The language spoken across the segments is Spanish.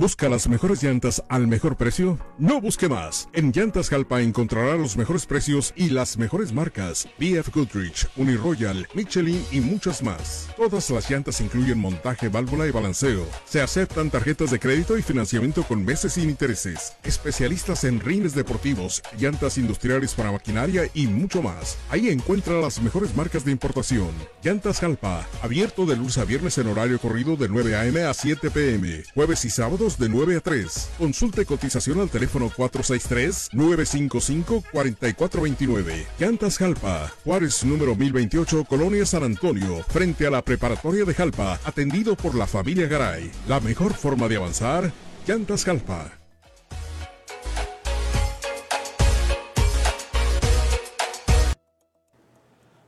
¿Busca las mejores llantas al mejor precio? No busque más. En Llantas Jalpa encontrará los mejores precios y las mejores marcas. BF Goodrich, Uniroyal, Michelin y muchas más. Todas las llantas incluyen montaje, válvula y balanceo. Se aceptan tarjetas de crédito y financiamiento con meses sin intereses. Especialistas en rines deportivos, llantas industriales para maquinaria y mucho más. Ahí encuentra las mejores marcas de importación. Llantas Jalpa, abierto de lunes a viernes en horario corrido de 9 a.m. a 7 p.m. Jueves y sábados de 9 a 3. Consulte cotización al teléfono 463-955-4429. Llantas Jalpa, Juárez número 1028, Colonia San Antonio, frente a la preparatoria de Jalpa, atendido por la familia Garay. La mejor forma de avanzar, Llantas Jalpa.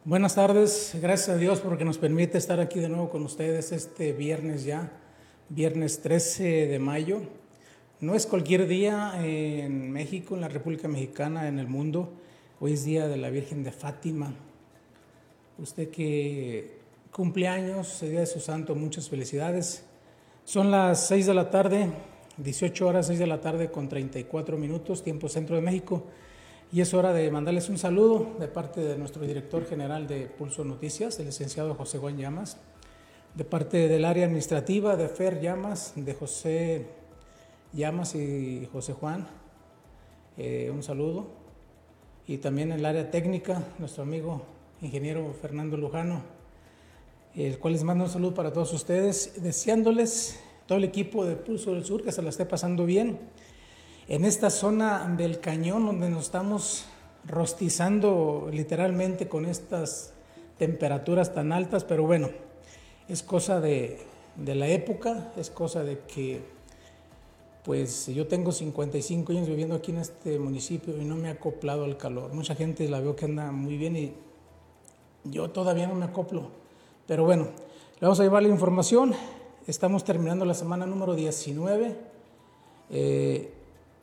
Buenas tardes, gracias a Dios porque nos permite estar aquí de nuevo con ustedes este viernes ya, viernes 13 de mayo. No es cualquier día en México, en la República Mexicana, en el mundo. Hoy es día de la Virgen de Fátima. Usted que cumple años, el día de su santo, muchas felicidades. Son las 6 de la tarde, 18 horas, 6 de la tarde con 34 minutos, tiempo centro de México. Y es hora de mandarles un saludo de parte de nuestro director general de Pulso Noticias, el licenciado José Juan Llamas, de parte del área administrativa de Fer Llamas, de José Llamas y José Juan, eh, un saludo. Y también el área técnica, nuestro amigo ingeniero Fernando Lujano, el cual les mando un saludo para todos ustedes, deseándoles todo el equipo de Pulso del Sur que se la esté pasando bien en esta zona del cañón donde nos estamos rostizando literalmente con estas temperaturas tan altas, pero bueno, es cosa de, de, la época, es cosa de que, pues yo tengo 55 años viviendo aquí en este municipio y no me he acoplado al calor. Mucha gente la veo que anda muy bien y yo todavía no me acoplo. Pero bueno, le vamos a llevar la información. Estamos terminando la semana número 19. Eh,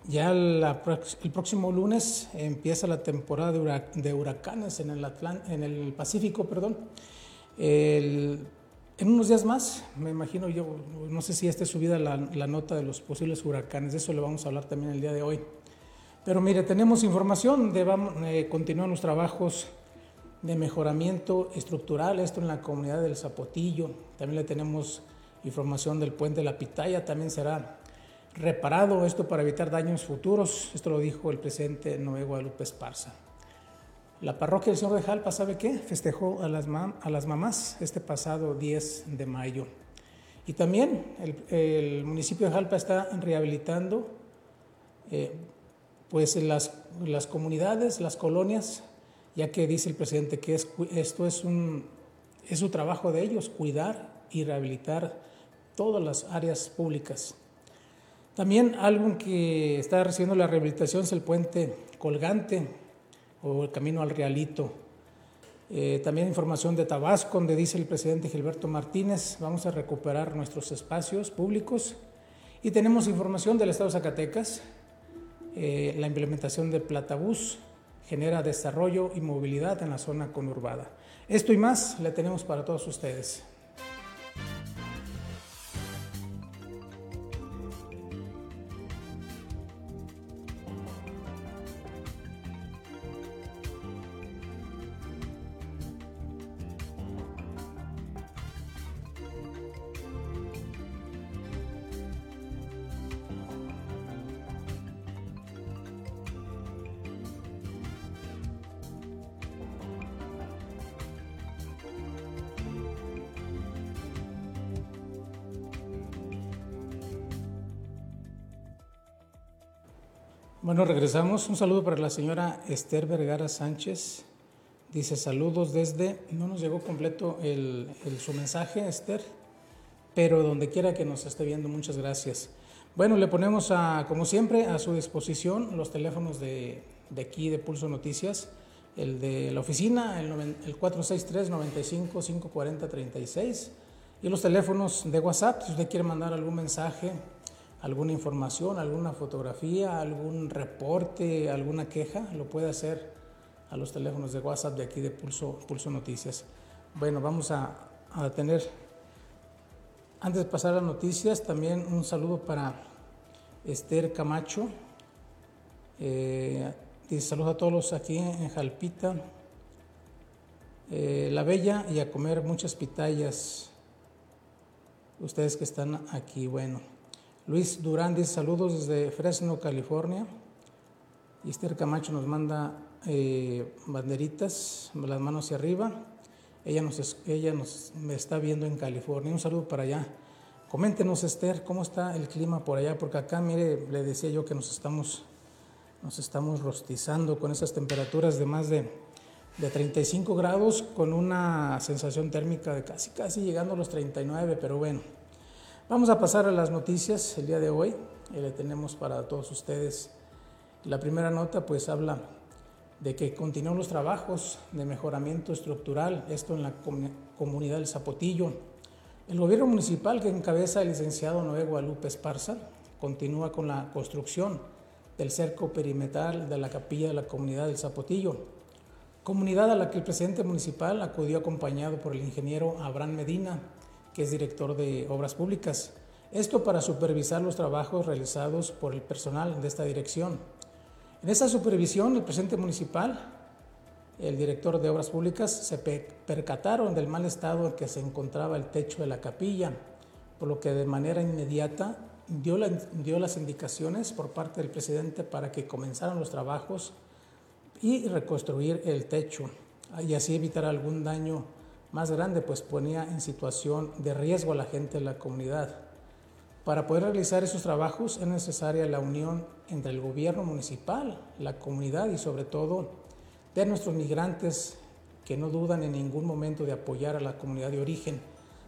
ya el próximo lunes empieza la temporada de, huracanes en el, en el Pacífico. Perdón. El, en unos días más, me imagino yo, no sé si esté subida la, nota de los posibles huracanes, de eso le vamos a hablar también el día de hoy. Pero mire, tenemos información, de, vamos, eh, los trabajos de mejoramiento estructural, esto en la comunidad del Zapotillo, también le tenemos información del puente de la Pitaya, también será reparado, esto para evitar daños futuros, esto lo dijo el presidente Noé Guadalupe Esparza. La parroquia del Señor de Jalpa, ¿sabe qué? Festejó a las, mamás este pasado 10 de mayo. Y también el, municipio de Jalpa está rehabilitando eh, pues las, las comunidades, las colonias, ya que dice el presidente que es, esto es, un, es su trabajo de ellos, cuidar y rehabilitar todas las áreas públicas. También algo que está recibiendo la rehabilitación es el puente colgante o el camino al Realito. Eh, también información de Tabasco, donde dice el presidente Gilberto Martínez, vamos a recuperar nuestros espacios públicos. Y tenemos información del Estado de Zacatecas, eh, la implementación de Platabús genera desarrollo y movilidad en la zona conurbada. Esto y más le tenemos para todos ustedes. Bueno, regresamos. Un saludo para la señora Esther Vergara Sánchez. Dice saludos desde, no nos llegó completo el, su mensaje, Esther, pero donde quiera que nos esté viendo, muchas gracias. Bueno, le ponemos como siempre a su disposición los teléfonos de, de aquí de Pulso Noticias, el de la oficina, el, el 463-95-540-36 y los teléfonos de WhatsApp, si usted quiere mandar algún mensaje alguna información, alguna fotografía, algún reporte, alguna queja, lo puede hacer a los teléfonos de WhatsApp de aquí de Pulso, Pulso Noticias. Bueno, vamos a, a tener, antes de pasar a noticias, también un saludo para Esther Camacho. Eh, dice saludos a todos aquí en Jalpita. Eh, la Bella y a comer muchas pitayas. Ustedes que están aquí, bueno. Luis Durán dice saludos desde Fresno, California. Esther Camacho nos manda eh, banderitas, las manos hacia arriba. Ella nos, ella nos me está viendo en California. Un saludo para allá. Coméntenos, Esther, cómo está el clima por allá, porque acá, mire, le decía yo que nos estamos, nos estamos rostizando con esas temperaturas de más de, de 35 grados, con una sensación térmica de casi, casi llegando a los 39, pero bueno. Vamos a pasar a las noticias el día de hoy. Eh, le tenemos para todos ustedes. La primera nota, pues, habla de que continúan los trabajos de mejoramiento estructural, esto en la comunidad del Zapotillo. El gobierno municipal que encabeza el licenciado Noé Guadalupe Esparza continúa con la construcción del cerco perimetral de la capilla de la comunidad del Zapotillo, comunidad a la que el presidente municipal acudió acompañado por el ingeniero Abraham Medina, que es director de Obras Públicas. Esto para supervisar los trabajos realizados por el personal de esta dirección. En esa supervisión, el presidente municipal, el director de obras públicas, se percataron del mal estado en que se encontraba el techo de la capilla, por lo que de manera inmediata dio, dio las indicaciones por parte del presidente para que comenzaran los trabajos y reconstruir el techo y así evitar algún daño más grande, pues ponía en situación de riesgo a la gente de la comunidad. Para poder realizar esos trabajos es necesaria la unión entre el gobierno municipal, la comunidad y sobre todo de nuestros migrantes que no dudan en ningún momento de apoyar a la comunidad de origen,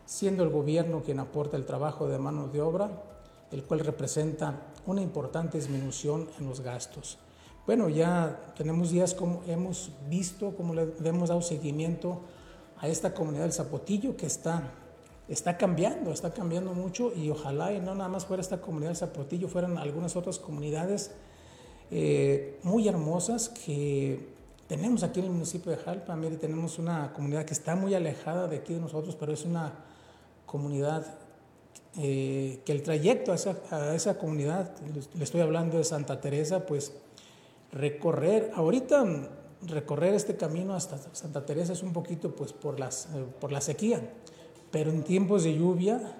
siendo el gobierno quien aporta el trabajo de mano de obra, el cual representa una importante disminución en los gastos. Bueno, ya tenemos días como hemos visto, como le hemos dado seguimiento a esta comunidad del Zapotillo que está está cambiando, está cambiando mucho y ojalá y no nada más fuera esta comunidad de Zapotillo, fueran algunas otras comunidades eh, muy hermosas que tenemos aquí en el municipio de Jalpa. Mire, tenemos una comunidad que está muy alejada de aquí de nosotros, pero es una comunidad eh, que el trayecto a esa, a esa, comunidad, le estoy hablando de Santa Teresa, pues recorrer, ahorita recorrer este camino hasta Santa Teresa es un poquito pues por, las, eh, por la sequía pero en tiempos de lluvia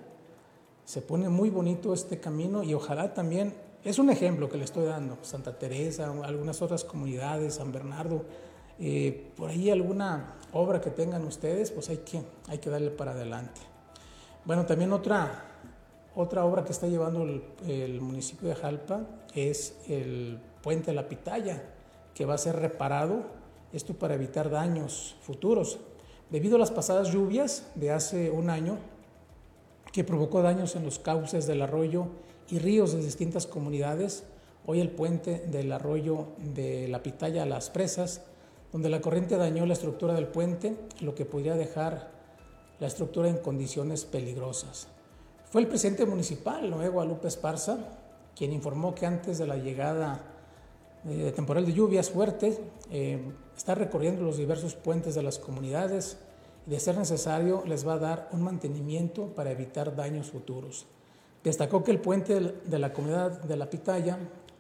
se pone muy bonito este camino y ojalá también, es un ejemplo que le estoy dando, Santa Teresa, algunas otras comunidades, San Bernardo, eh, por ahí alguna obra que tengan ustedes, pues hay que, hay que darle para adelante. Bueno, también otra, otra obra que está llevando el, el municipio de Jalpa es el puente La Pitaya, que va a ser reparado, esto para evitar daños futuros. Debido a las pasadas lluvias de hace un año, que provocó daños en los cauces del arroyo y ríos de distintas comunidades, hoy el puente del arroyo de la Pitaya a las presas, donde la corriente dañó la estructura del puente, lo que podría dejar la estructura en condiciones peligrosas. Fue el presidente municipal, Noé Guadalupe Esparza, quien informó que antes de la llegada de temporal de lluvias fuertes, eh, está recorriendo los diversos puentes de las comunidades y de ser necesario les va a dar un mantenimiento para evitar daños futuros. Destacó que el puente de la comunidad de la Pitaya,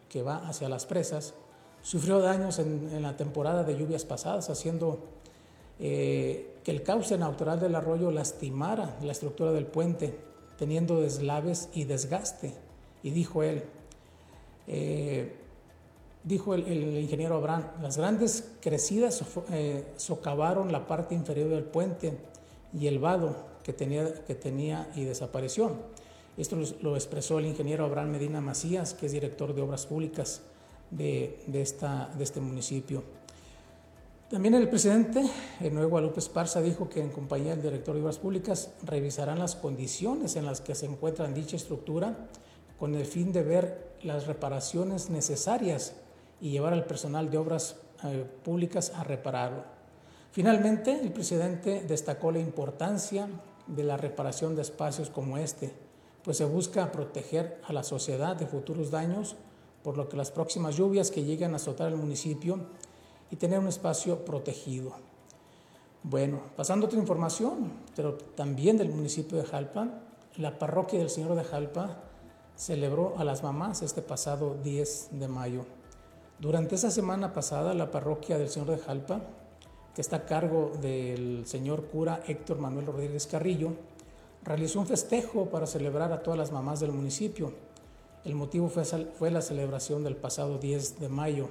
que va hacia las presas, sufrió daños en, la temporada de lluvias pasadas, haciendo eh, que el cauce natural del arroyo lastimara la estructura del puente, teniendo deslaves y desgaste. Y dijo él, eh, dijo el, ingeniero Abraham, las grandes crecidas eh, socavaron la parte inferior del puente y el vado que tenía, que tenía y desapareció. Esto lo, expresó el ingeniero Abraham Medina Macías, que es director de obras públicas de, esta, de este municipio. También el presidente, el nuevo Guadalupe Esparza, dijo que en compañía del director de obras públicas revisarán las condiciones en las que se encuentra dicha estructura con el fin de ver las reparaciones necesarias y llevar al personal de obras eh, públicas a repararlo. Finalmente, el presidente destacó la importancia de la reparación de espacios como este, pues se busca proteger a la sociedad de futuros daños, por lo que las próximas lluvias que lleguen a azotar el municipio y tener un espacio protegido. Bueno, pasando a otra información, pero también del municipio de Jalpa, la parroquia del Señor de Jalpa celebró a las mamás este pasado 10 de mayo. Durante esa semana pasada, la parroquia del Señor de Jalpa, que está a cargo del señor cura Héctor Manuel Rodríguez Carrillo, realizó un festejo para celebrar a todas las mamás del municipio. El motivo fue, fue la celebración del pasado 10 de mayo.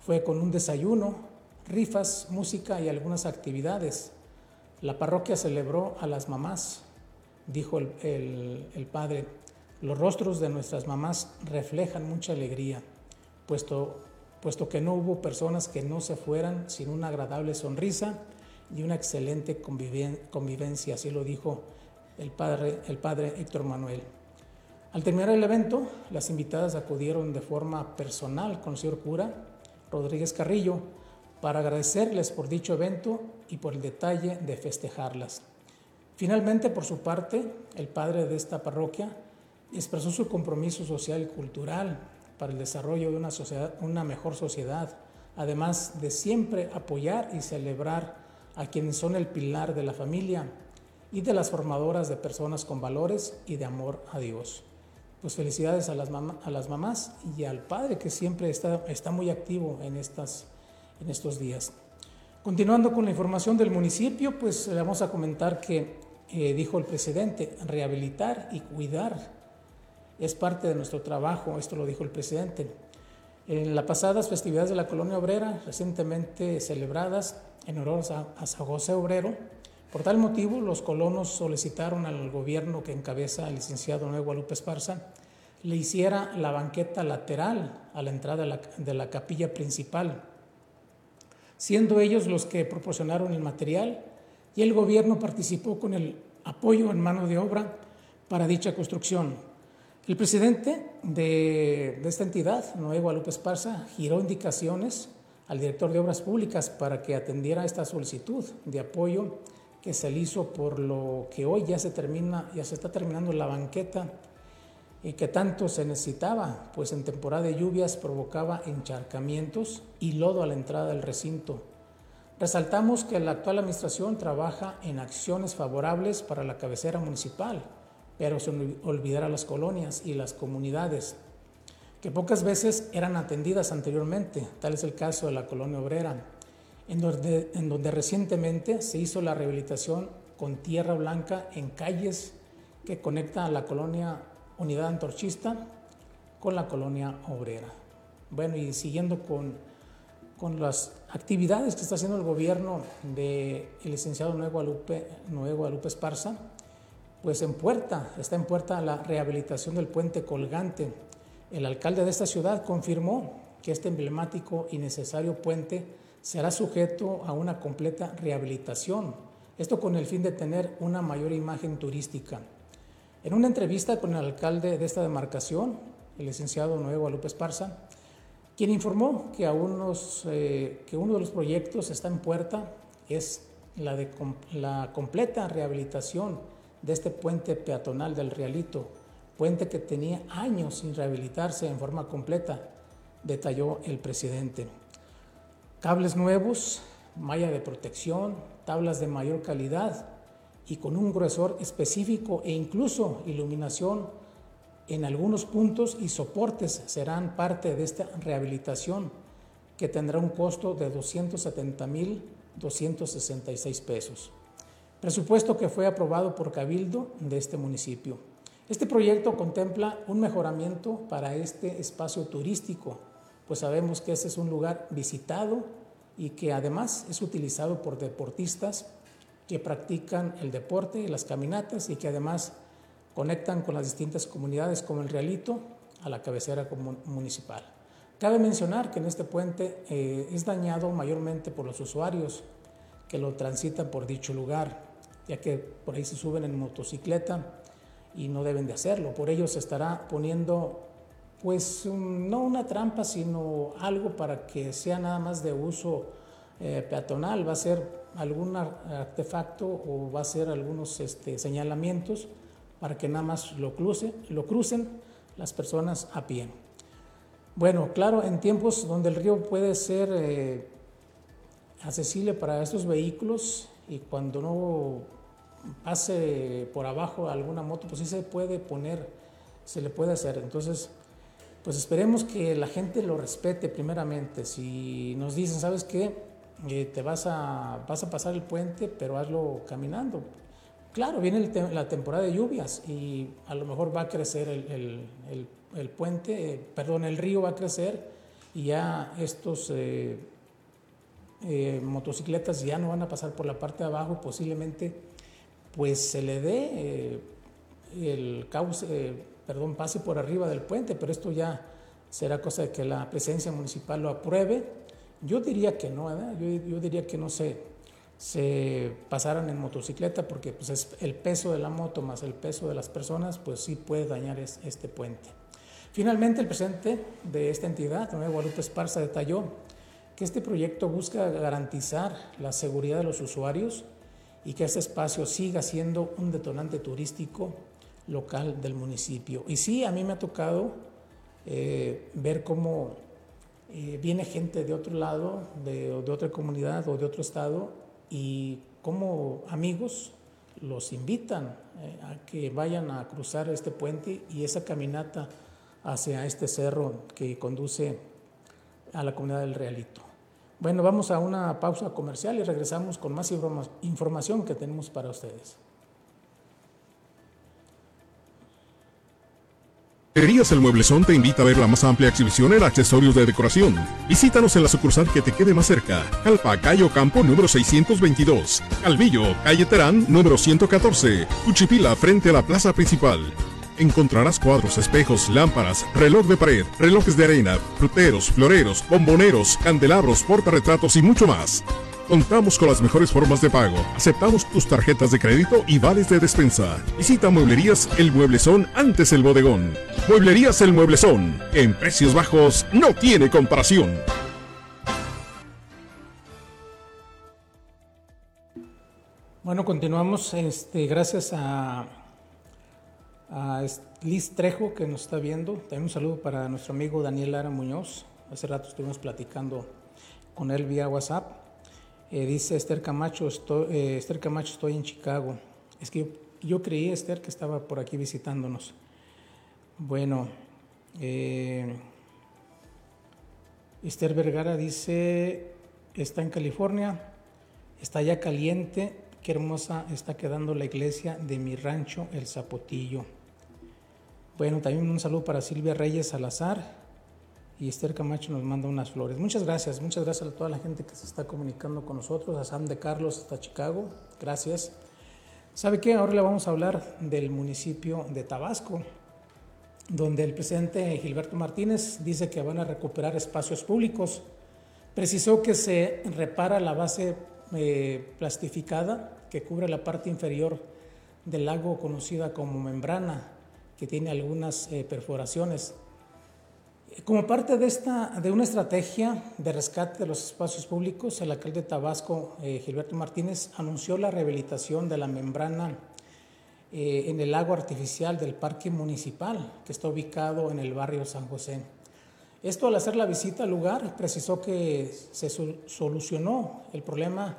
Fue con un desayuno, rifas, música y algunas actividades. La parroquia celebró a las mamás, dijo el, padre. Los rostros de nuestras mamás reflejan mucha alegría, puesto, puesto que no hubo personas que no se fueran sin una agradable sonrisa y una excelente convivencia, así lo dijo el padre, el padre Héctor Manuel. Al terminar el evento, las invitadas acudieron de forma personal con el señor cura Rodríguez Carrillo para agradecerles por dicho evento y por el detalle de festejarlas. Finalmente, por su parte, el padre de esta parroquia expresó su compromiso social y cultural para el desarrollo de una, sociedad, una mejor sociedad, además de siempre apoyar y celebrar a quienes son el pilar de la familia y de las formadoras de personas con valores y de amor a Dios. Pues felicidades a las, a las mamás y al padre que siempre está, está muy activo en, estas, en estos días. Continuando con la información del municipio, pues le vamos a comentar que, eh, dijo el presidente, rehabilitar y cuidar es parte de nuestro trabajo, esto lo dijo el presidente. En las pasadas festividades de la colonia obrera, recientemente celebradas en honor a San José Obrero, por tal motivo, los colonos solicitaron al gobierno que encabeza el licenciado Nuevo Guadalupe Esparza le hiciera la banqueta lateral a la entrada de la capilla principal, siendo ellos los que proporcionaron el material y el gobierno participó con el apoyo en mano de obra para dicha construcción. El presidente de, esta entidad, Noé Guadalupe Esparza, giró indicaciones al director de Obras Públicas para que atendiera esta solicitud de apoyo que se le hizo por lo que hoy ya se termina, ya se está terminando la banqueta y que tanto se necesitaba, pues en temporada de lluvias provocaba encharcamientos y lodo a la entrada del recinto. Resaltamos que la actual administración trabaja en acciones favorables para la cabecera municipal, pero sin olvidar las colonias y las comunidades, que pocas veces eran atendidas anteriormente, tal es el caso de la colonia obrera, en donde, en donde recientemente se hizo la rehabilitación con tierra blanca en calles que conectan a la colonia Unidad Antorchista con la colonia obrera. Bueno, y siguiendo con, con las actividades que está haciendo el gobierno del licenciado Nuevo Guadalupe, Guadalupe Esparza, pues en puerta, está en puerta la rehabilitación del puente colgante. El alcalde de esta ciudad confirmó que este emblemático y necesario puente será sujeto a una completa rehabilitación, esto con el fin de tener una mayor imagen turística. En una entrevista con el alcalde de esta demarcación, el licenciado Nuevo Guadalupe Esparza, quien informó que, eh, que uno de los proyectos está en puerta es la de la completa rehabilitación de este puente peatonal del Realito, puente que tenía años sin rehabilitarse en forma completa, detalló el presidente cables nuevos, malla de protección, tablas de mayor calidad y con un gruesor específico e incluso iluminación en algunos puntos y soportes serán parte de esta rehabilitación que tendrá un costo de 270.266 pesos. Presupuesto que fue aprobado por Cabildo de este municipio. Este proyecto contempla un mejoramiento para este espacio turístico pues sabemos que ese es un lugar visitado y que además es utilizado por deportistas que practican el deporte las caminatas y que además conectan con las distintas comunidades como el Realito a la cabecera municipal. Cabe mencionar que en este puente eh, es dañado mayormente por los usuarios que lo transitan por dicho lugar, ya que por ahí se suben en motocicleta y no deben de hacerlo. Por ello se estará poniendo pues no una trampa, sino algo para que sea nada más de uso eh, peatonal, va a ser algún artefacto o va a ser algunos este, señalamientos para que nada más lo, lo crucen las personas a pie. Bueno, claro, en tiempos donde el río puede ser eh, accesible para estos vehículos y cuando no pase por abajo alguna moto, pues sí se puede poner se le puede hacer. Entonces, pues esperemos que la gente lo respete primeramente. Si nos dicen, ¿sabes qué? Eh, te vas a, vas a pasar el puente, pero hazlo caminando. Claro, viene la temporada de lluvias y a lo mejor va a crecer el, el, puente, eh, perdón, el río va a crecer y ya estos eh, motocicletas ya no van a pasar por la parte de abajo, posiblemente pues se le dé el cauce perdón, pase por arriba del puente, pero esto ya será cosa de que la presencia municipal lo apruebe. Yo diría que no, yo, diría que no se, se pasaran en motocicleta porque pues, es el peso de la moto más el peso de las personas, pues sí puede dañar este puente. Finalmente, el presidente de esta entidad, Nuevo Guadalupe Esparza, detalló que este proyecto busca garantizar la seguridad de los usuarios y que este espacio siga siendo un detonante turístico local del municipio. Y sí, a mí me ha tocado eh, ver cómo eh, viene gente de otro lado, de, de, otra comunidad o de otro estado, y cómo amigos los invitan eh, a que vayan a cruzar este puente y esa caminata hacia este cerro que conduce a la comunidad del Realito. Bueno, vamos a una pausa comercial y regresamos con más información que tenemos para ustedes. Herrerías El Mueblezón te invita a ver la más amplia exhibición en accesorios de decoración. Visítanos en la sucursal que te quede más cerca. Calpa, Cayo Campo, número 622. Calvillo, calle Terán, número 114. Cuchipila, frente a la plaza principal. Encontrarás cuadros, espejos, lámparas, reloj de pared, relojes de arena, fruteros, floreros, bomboneros, candelabros, portarretratos y mucho más. Contamos con las mejores formas de pago. Aceptamos tus tarjetas de crédito y vales de despensa. Visita Mueblerías El Mueblezón antes el bodegón. Mueblerías El Mueblezón. En precios bajos no tiene comparación. Bueno, continuamos. Este, gracias a, a Liz Trejo que nos está viendo. También un saludo para nuestro amigo Daniel Lara Muñoz. Hace rato estuvimos platicando con él vía WhatsApp. Eh, dice Esther Camacho, eh, Esther Camacho, estoy en Chicago. Es que yo, creí, Esther, que estaba por aquí visitándonos. Bueno, eh, Esther Vergara dice, está en California, está ya caliente, qué hermosa está quedando la iglesia de mi rancho, El Zapotillo. Bueno, también un saludo para Silvia Reyes Salazar y Esther Camacho nos manda unas flores. Muchas gracias, muchas gracias a toda la gente que se está comunicando con nosotros, a Sam de Carlos hasta Chicago, gracias. ¿Sabe qué? Ahora le vamos a hablar del municipio de Tabasco, donde el presidente Gilberto Martínez dice que van a recuperar espacios públicos. Precisó que se repara la base eh, plastificada que cubre la parte inferior del lago conocida como membrana, que tiene algunas eh, perforaciones. Como parte de, esta, de una estrategia de rescate de los espacios públicos, el alcalde de Tabasco, eh, Gilberto Martínez, anunció la rehabilitación de la membrana eh, en el lago artificial del Parque Municipal, que está ubicado en el barrio San José. Esto al hacer la visita al lugar precisó que se solucionó el problema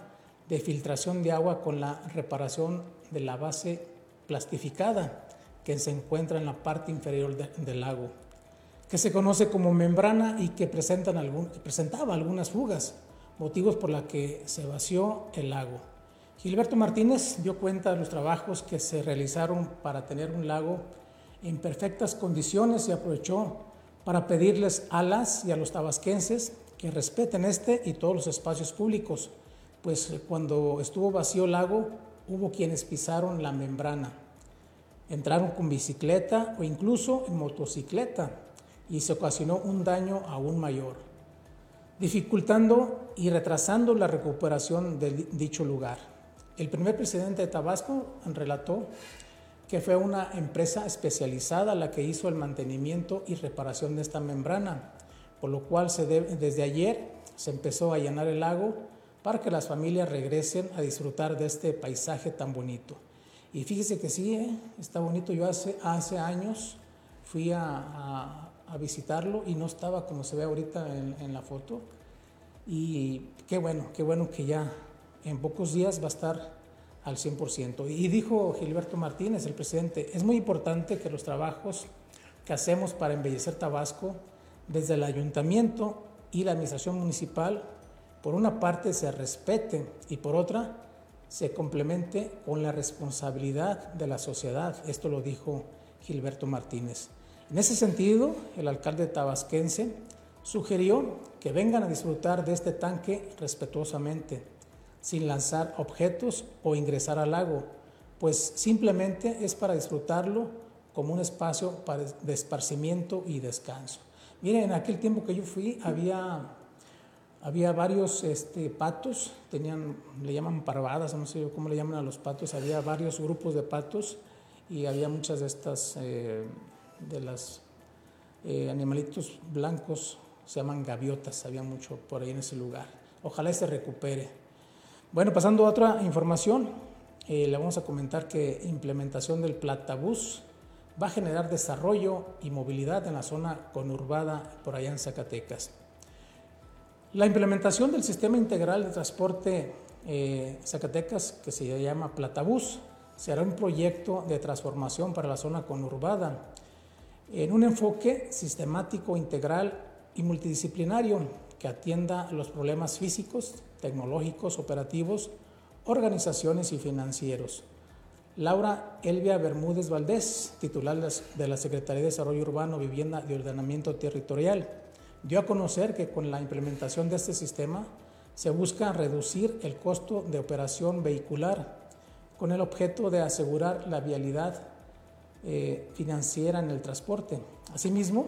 de filtración de agua con la reparación de la base plastificada que se encuentra en la parte inferior del lago que se conoce como membrana y que presentan algún, presentaba algunas fugas, motivos por los que se vació el lago. Gilberto Martínez dio cuenta de los trabajos que se realizaron para tener un lago en perfectas condiciones y aprovechó para pedirles a las y a los tabasquenses que respeten este y todos los espacios públicos, pues cuando estuvo vacío el lago hubo quienes pisaron la membrana, entraron con bicicleta o incluso en motocicleta y se ocasionó un daño aún mayor, dificultando y retrasando la recuperación de dicho lugar. El primer presidente de Tabasco relató que fue una empresa especializada la que hizo el mantenimiento y reparación de esta membrana, por lo cual se desde ayer se empezó a llenar el lago para que las familias regresen a disfrutar de este paisaje tan bonito. Y fíjese que sí, ¿eh? está bonito. Yo hace, hace años fui a a visitarlo y no estaba como se ve ahorita en, la foto. Y qué bueno, qué bueno que ya en pocos días va a estar al 100%. Y dijo Gilberto Martínez, el presidente, es muy importante que los trabajos que hacemos para embellecer Tabasco desde el ayuntamiento y la administración municipal, por una parte se respete y por otra se complemente con la responsabilidad de la sociedad. Esto lo dijo Gilberto Martínez. En ese sentido, el alcalde tabasquense sugirió que vengan a disfrutar de este tanque respetuosamente, sin lanzar objetos o ingresar al lago, pues simplemente es para disfrutarlo como un espacio de esparcimiento y descanso. Miren, en aquel tiempo que yo fui había, había varios este, patos, tenían, le llaman parvadas, no sé cómo le llaman a los patos, había varios grupos de patos y había muchas de estas eh, de los eh, animalitos blancos, se llaman gaviotas, había mucho por ahí en ese lugar. Ojalá se recupere. Bueno, pasando a otra información, eh, le vamos a comentar que implementación del Platabús va a generar desarrollo y movilidad en la zona conurbada por allá en Zacatecas. La implementación del sistema integral de transporte eh, Zacatecas, que se llama Platabús, será un proyecto de transformación para la zona conurbada en un enfoque sistemático, integral y multidisciplinario que atienda los problemas físicos, tecnológicos, operativos, organizaciones y financieros. Laura Elvia Bermúdez Valdés, titular de la Secretaría de Desarrollo Urbano, Vivienda y Ordenamiento Territorial, dio a conocer que con la implementación de este sistema se busca reducir el costo de operación vehicular con el objeto de asegurar la vialidad eh, financiera en el transporte. Asimismo,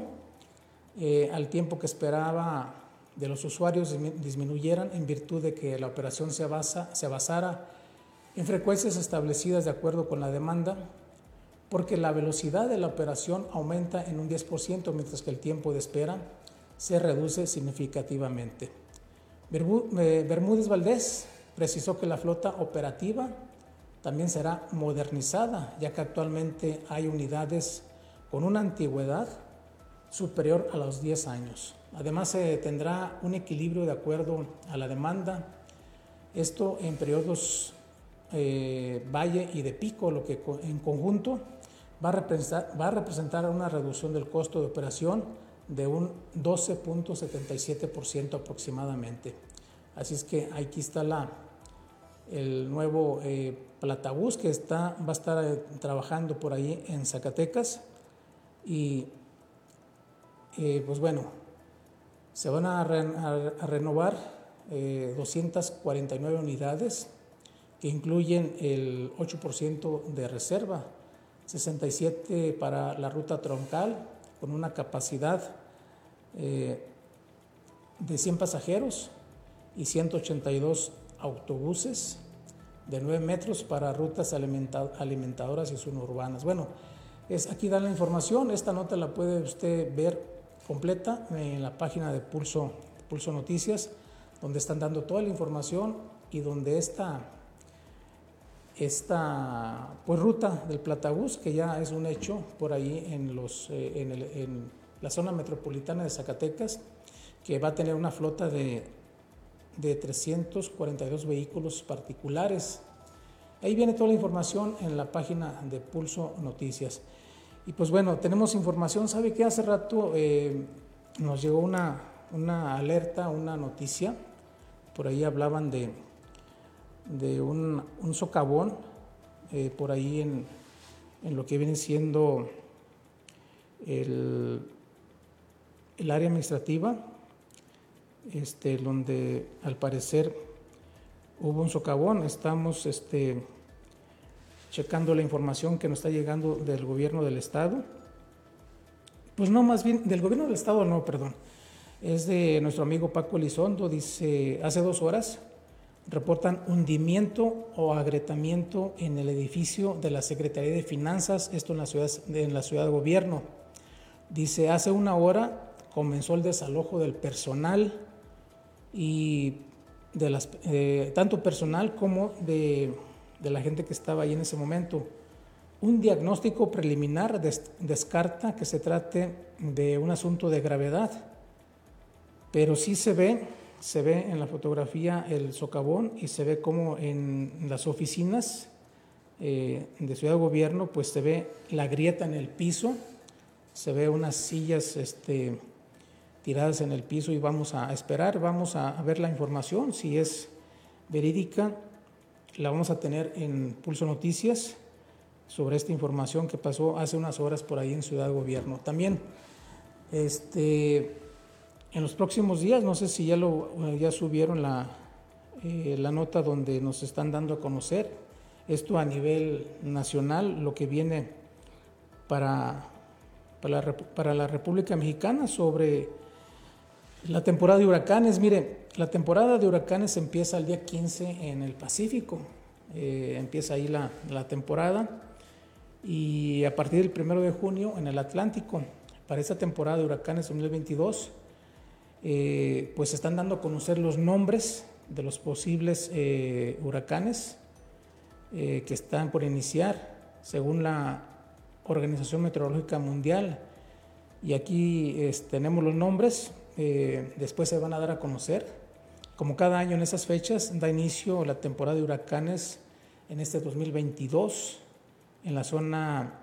eh, al tiempo que esperaba de los usuarios disminuyeran en virtud de que la operación se, basa, se basara en frecuencias establecidas de acuerdo con la demanda, porque la velocidad de la operación aumenta en un 10%, mientras que el tiempo de espera se reduce significativamente. Eh, Bermúdez Valdés precisó que la flota operativa también será modernizada, ya que actualmente hay unidades con una antigüedad superior a los 10 años. Además, se tendrá un equilibrio de acuerdo a la demanda, esto en periodos eh, valle y de pico, lo que en conjunto va a, representar, va a representar una reducción del costo de operación de un 12.77% aproximadamente. Así es que aquí está la, el nuevo eh, Platabús que está, va a estar eh, trabajando por ahí en Zacatecas y eh, pues bueno, se van a, renovar 249 unidades que incluyen el 8% de reserva, 67 para la ruta troncal con una capacidad de 100 pasajeros y 182 autobuses de 9 metros para rutas alimentadoras y suburbanas. Bueno, es, aquí dan la información, esta nota la puede usted ver completa en la página de Pulso, Pulso Noticias, donde están dando toda la información y donde esta, esta pues, ruta del Platabús, que ya es un hecho por ahí en, los, eh, en, en la zona metropolitana de Zacatecas, que va a tener una flota de de 342 vehículos particulares. Ahí viene toda la información en la página de Pulso Noticias. Y pues bueno, tenemos información. ¿Sabe que hace rato eh, nos llegó una, una, alerta, una noticia? Por ahí hablaban de, de un, un socavón, eh, por ahí en, en, lo que viene siendo el, el área administrativa este, donde al parecer hubo un socavón. Estamos este, checando la información que nos está llegando del gobierno del estado. Pues no, más bien, del gobierno del estado no, perdón. Es de nuestro amigo Paco Elizondo, dice, hace dos horas reportan hundimiento o agrietamiento en el edificio de la Secretaría de Finanzas, esto en la ciudad, en la ciudad de gobierno. Dice, hace una hora comenzó el desalojo del personal y de las, eh, tanto personal como de, de, la gente que estaba ahí en ese momento. Un diagnóstico preliminar descarta que se trate de un asunto de gravedad, pero sí se ve, se ve en la fotografía el socavón y se ve como en las oficinas eh, de Ciudad de Gobierno, pues se ve la grieta en el piso se ve unas sillas este, tiradas en el piso y vamos a esperar, vamos a ver la información, si es verídica, la vamos a tener en Pulso Noticias sobre esta información que pasó hace unas horas por ahí en Ciudad Gobierno. También, este, en los próximos días, no sé si ya, lo, ya subieron la, eh, la nota donde nos están dando a conocer esto a nivel nacional, lo que viene para, para, la, República Mexicana sobre la temporada de huracanes. Mire, la temporada de huracanes empieza el día 15 en el Pacífico, eh, empieza ahí la, la temporada y a partir del 1 de junio en el Atlántico. Para esta temporada de huracanes 2022, eh, pues están dando a conocer los nombres de los posibles eh, huracanes eh, que están por iniciar, según la Organización Meteorológica Mundial. Y aquí tenemos los nombres, después se van a dar a conocer. Como cada año en esas fechas da inicio la temporada de huracanes en este 2022 en la zona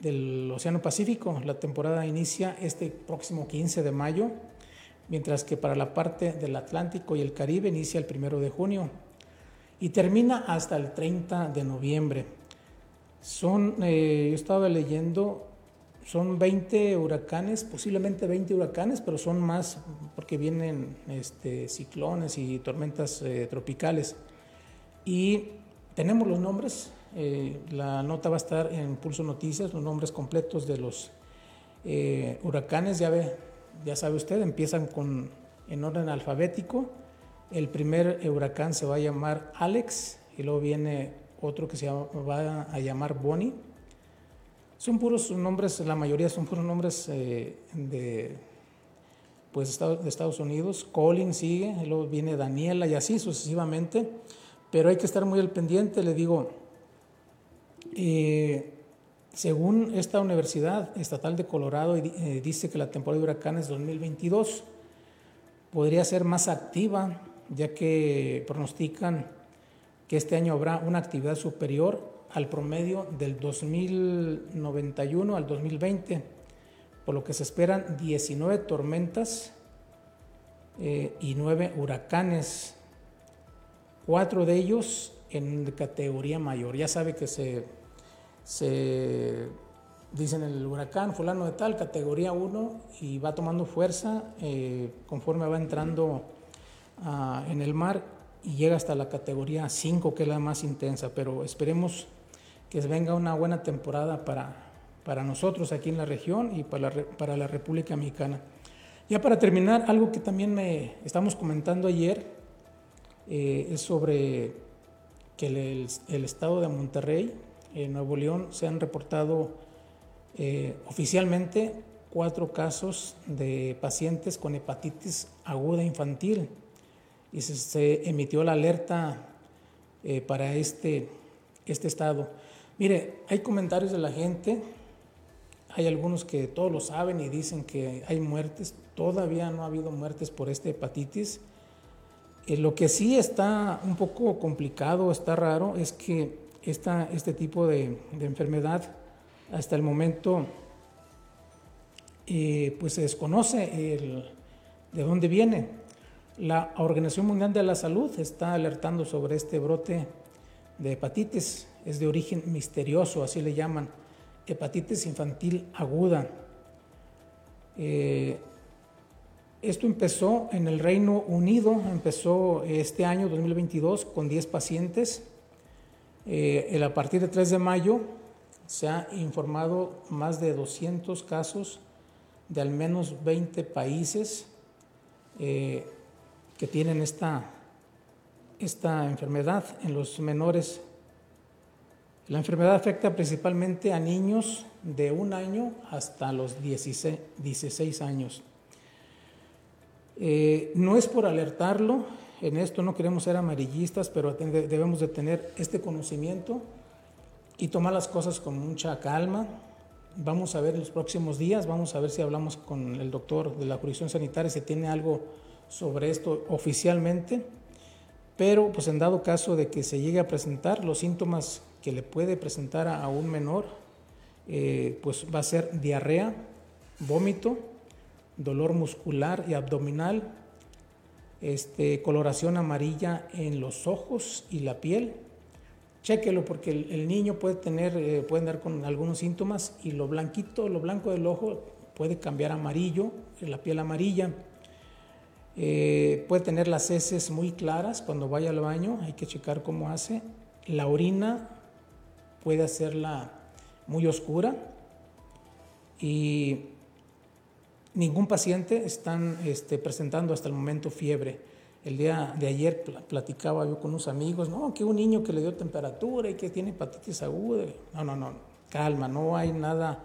del Océano Pacífico. La temporada inicia este próximo 15 de mayo, mientras que para la parte del Atlántico y el Caribe inicia el 1 de junio y termina hasta el 30 de noviembre. Son, eh, yo estaba leyendo, son 20 huracanes, posiblemente 20 huracanes, pero son más porque vienen este, ciclones y tormentas eh, tropicales. Y tenemos los nombres, eh, la nota va a estar en Pulso Noticias, los nombres completos de los eh, huracanes, ya, ve, ya sabe usted, empiezan con, en orden alfabético. El primer huracán se va a llamar Alex y luego viene otro que se va a llamar Bonnie. Son puros nombres, la mayoría son puros nombres eh, de, pues, de Estados Unidos. Colin sigue, luego viene Daniela y así sucesivamente. Pero hay que estar muy al pendiente, le digo, eh, según esta Universidad Estatal de Colorado, eh, dice que la temporada de huracanes 2022 podría ser más activa, ya que pronostican que este año habrá una actividad superior al promedio del 2091 al 2020, por lo que se esperan 19 tormentas eh, y 9 huracanes, cuatro de ellos en categoría mayor. Ya sabe que se, se dicen el huracán fulano de tal, categoría 1, y va tomando fuerza eh, conforme va entrando ah, en el mar y llega hasta la categoría 5, que es la más intensa, pero esperemos que venga una buena temporada para, para nosotros aquí en la región y para la, para la República Mexicana. Ya para terminar, algo que también me estamos comentando ayer eh, es sobre que el, estado de Monterrey, en Nuevo León, se han reportado eh, oficialmente cuatro casos de pacientes con hepatitis aguda infantil. Y se, emitió la alerta eh, para este, este estado. Mire, hay comentarios de la gente, hay algunos que todos lo saben y dicen que hay muertes, todavía no ha habido muertes por esta hepatitis. Eh, lo que sí está un poco complicado, está raro, es que este tipo de, enfermedad hasta el momento eh, pues se desconoce de dónde viene. La Organización Mundial de la Salud está alertando sobre este brote de hepatitis, es de origen misterioso, así le llaman, hepatitis infantil aguda. Eh, esto empezó en el Reino Unido, empezó este año 2022 con 10 pacientes. Eh, a partir del 3 de mayo se ha informado más de 200 casos de al menos 20 países eh, que tienen esta, esta enfermedad en los menores. La enfermedad afecta principalmente a niños de un año hasta los 16, 16 años. Eh, no es por alertarlo, en esto no queremos ser amarillistas, pero debemos de tener este conocimiento y tomar las cosas con mucha calma. Vamos a ver en los próximos días, vamos a ver si hablamos con el doctor de la jurisdicción sanitaria, si tiene algo sobre esto oficialmente, pero pues en dado caso de que se llegue a presentar los síntomas que le puede presentar a, un menor eh, pues va a ser diarrea, vómito, dolor muscular y abdominal, este, coloración amarilla en los ojos y la piel. Chéquelo porque el, niño puede tener, eh, andar con algunos síntomas y lo blanquito, lo blanco del ojo puede cambiar a amarillo, la piel amarilla. Eh, puede tener las heces muy claras cuando vaya al baño, hay que checar cómo hace. La orina puede hacerla muy oscura y ningún paciente están este, presentando hasta el momento fiebre. El día de ayer platicaba yo con unos amigos, no, que un niño que le dio temperatura y que tiene hepatitis aguda. No, no, no, calma, no hay nada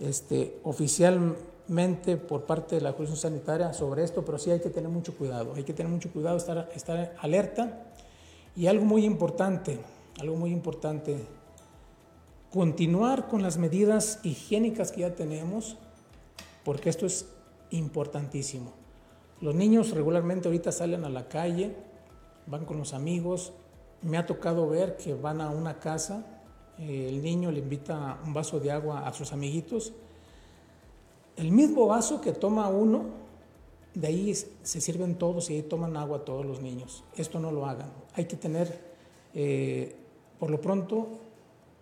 este, oficialmente por parte de la Jurisdicción Sanitaria sobre esto, pero sí hay que tener mucho cuidado, hay que tener mucho cuidado, estar, estar alerta. Y algo muy importante, algo muy importante, continuar con las medidas higiénicas que ya tenemos, porque esto es importantísimo. Los niños regularmente ahorita salen a la calle, van con los amigos. Me ha tocado ver que van a una casa, eh, el niño le invita un vaso de agua a sus amiguitos. El mismo vaso que toma uno, de ahí se sirven todos y ahí toman agua todos los niños. Esto no lo hagan. Hay que tener, eh, por lo pronto,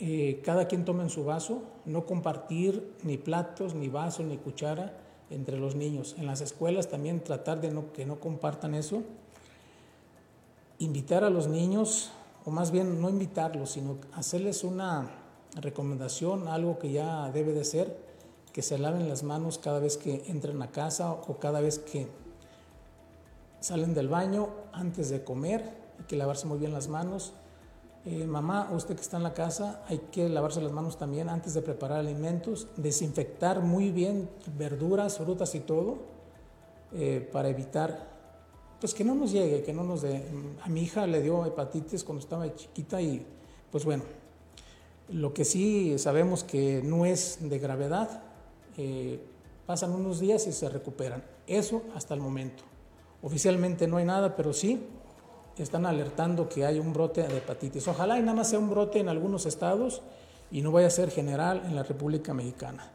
eh, cada quien toma en su vaso, no compartir ni platos, ni vasos, ni cuchara entre los niños. En las escuelas también tratar de que no compartan eso. Invitar a los niños, o más bien no invitarlos, sino hacerles una recomendación, algo que ya debe de ser, que se laven las manos cada vez que entren a casa o cada vez que salen del baño antes de comer, hay que lavarse muy bien las manos eh, mamá, usted que está en la casa, hay que lavarse las manos también antes de preparar alimentos, desinfectar muy bien verduras, frutas y todo, eh, para evitar, pues que no nos llegue, que no nos dé. A mi hija le dio hepatitis cuando estaba chiquita y, pues bueno, lo que sí sabemos que no es de gravedad, eh, pasan unos días y se recuperan. Eso hasta el momento. Oficialmente no hay nada, pero sí están alertando que hay un brote de hepatitis. Ojalá y nada más sea un brote en algunos estados y no vaya a ser general en la República Mexicana.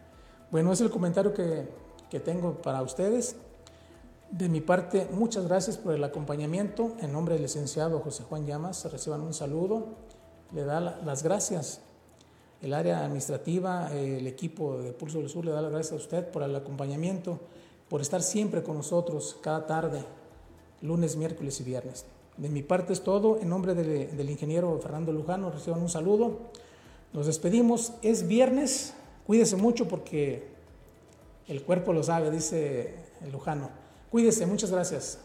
Bueno, es el comentario que, que tengo para ustedes. De mi parte, muchas gracias por el acompañamiento. En nombre del licenciado José Juan Llamas, reciban un saludo. Le da las gracias. El área administrativa, el equipo de Pulso del Sur le da las gracias a usted por el acompañamiento, por estar siempre con nosotros cada tarde, lunes, miércoles y viernes. De mi parte es todo. En nombre del ingeniero Fernando Lujano, reciban un saludo. Nos despedimos. Es viernes. Cuídese mucho porque el cuerpo lo sabe, dice el Lujano. Cuídese. Muchas gracias.